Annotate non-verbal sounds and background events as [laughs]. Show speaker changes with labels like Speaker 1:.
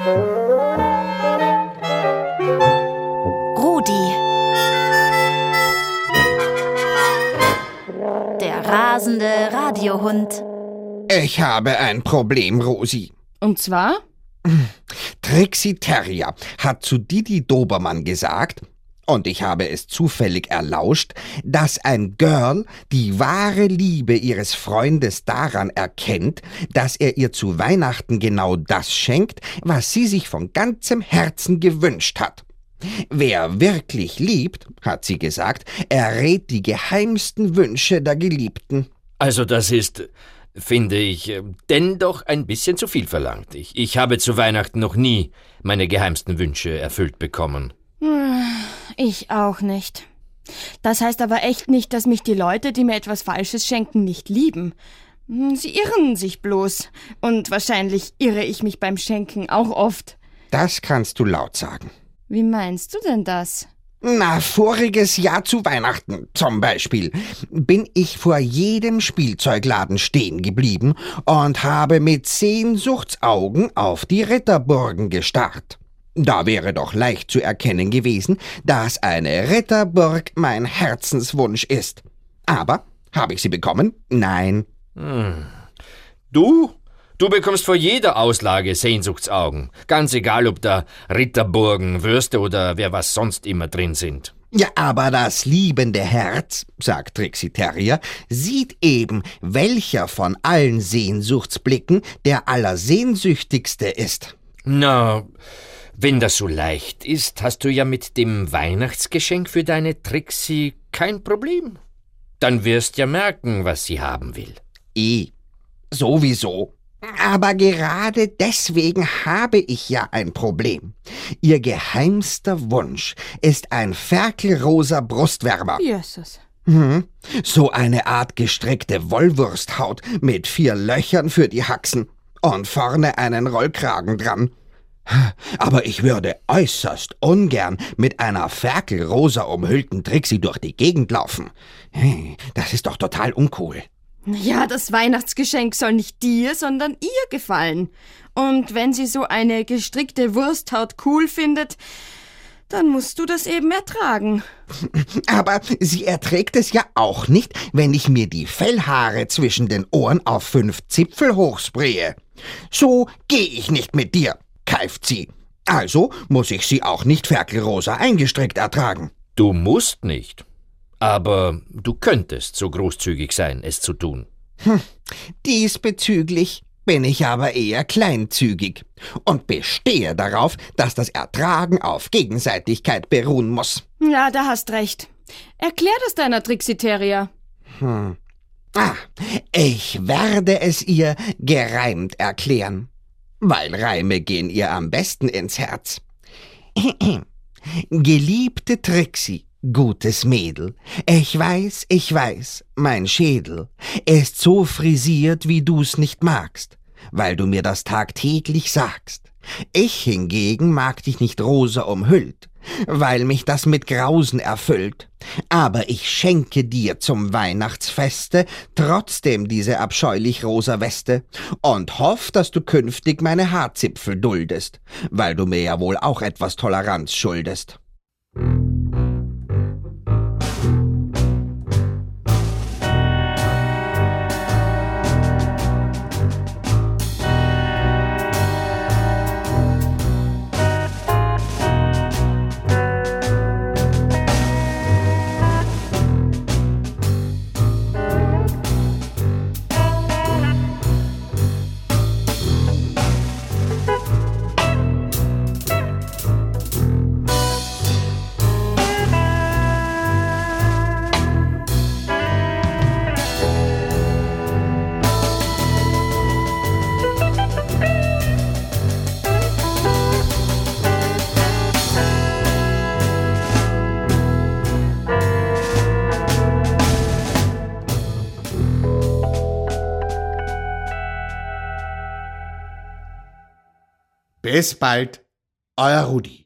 Speaker 1: Rudi. Der rasende Radiohund.
Speaker 2: Ich habe ein Problem, Rosi.
Speaker 3: Und zwar?
Speaker 2: Trixie Terrier hat zu Didi Dobermann gesagt, und ich habe es zufällig erlauscht, dass ein Girl die wahre Liebe ihres Freundes daran erkennt, dass er ihr zu Weihnachten genau das schenkt, was sie sich von ganzem Herzen gewünscht hat. Wer wirklich liebt, hat sie gesagt, errät die geheimsten Wünsche der Geliebten.
Speaker 4: Also das ist, finde ich, denn doch ein bisschen zu viel verlangt. Ich, ich habe zu Weihnachten noch nie meine geheimsten Wünsche erfüllt bekommen.
Speaker 3: Ich auch nicht. Das heißt aber echt nicht, dass mich die Leute, die mir etwas Falsches schenken, nicht lieben. Hm, Sie irren sich bloß. Und wahrscheinlich irre ich mich beim Schenken auch oft.
Speaker 2: Das kannst du laut sagen.
Speaker 3: Wie meinst du denn das?
Speaker 2: Na, voriges Jahr zu Weihnachten zum Beispiel bin ich vor jedem Spielzeugladen stehen geblieben und habe mit Sehnsuchtsaugen auf die Ritterburgen gestarrt. Da wäre doch leicht zu erkennen gewesen, dass eine Ritterburg mein Herzenswunsch ist. Aber habe ich sie bekommen? Nein.
Speaker 4: Du? Du bekommst vor jeder Auslage Sehnsuchtsaugen. Ganz egal, ob da Ritterburgen, Würste oder wer was sonst immer drin sind.
Speaker 2: Ja, aber das liebende Herz, sagt Trixie Terrier, sieht eben, welcher von allen Sehnsuchtsblicken der allersehnsüchtigste ist.
Speaker 4: Na, wenn das so leicht ist, hast du ja mit dem Weihnachtsgeschenk für deine Trixie kein Problem. Dann wirst ja merken, was sie haben will.
Speaker 2: Eh, sowieso. Aber gerade deswegen habe ich ja ein Problem. Ihr geheimster Wunsch ist ein ferkelrosa Brustwärmer.
Speaker 3: Jesus.
Speaker 2: Mhm. So eine Art gestreckte Wollwursthaut mit vier Löchern für die Haxen und vorne einen Rollkragen dran. Aber ich würde äußerst ungern mit einer ferkelrosa umhüllten Trixie durch die Gegend laufen. Das ist doch total uncool.
Speaker 3: Ja, das Weihnachtsgeschenk soll nicht dir, sondern ihr gefallen. Und wenn sie so eine gestrickte Wursthaut cool findet, dann musst du das eben ertragen. [laughs]
Speaker 2: Aber sie erträgt es ja auch nicht, wenn ich mir die Fellhaare zwischen den Ohren auf fünf Zipfel hochspraye. So geh ich nicht mit dir, keift sie. Also muss ich sie auch nicht ferkelrosa eingestreckt ertragen.
Speaker 4: Du musst nicht. Aber du könntest so großzügig sein, es zu tun.
Speaker 2: Diesbezüglich bin ich aber eher kleinzügig und bestehe darauf, dass das Ertragen auf Gegenseitigkeit beruhen muss.
Speaker 3: Ja, da hast recht. Erklär das deiner Trixiteria.
Speaker 2: Ah, ich werde es ihr gereimt erklären, weil Reime gehen ihr am besten ins Herz. [clears throat] Geliebte Trixie, gutes Mädel, ich weiß, ich weiß, mein Schädel ist so frisiert, wie du's nicht magst, weil du mir das tagtäglich sagst. Ich hingegen mag dich nicht rosa umhüllt, weil mich das mit Grausen erfüllt. Aber ich schenke dir zum Weihnachtsfeste trotzdem diese abscheulich rosa Weste und hoff, dass du künftig meine Haarzipfel duldest, weil du mir ja wohl auch etwas Toleranz schuldest.
Speaker 5: Bis bald, euer Rudi.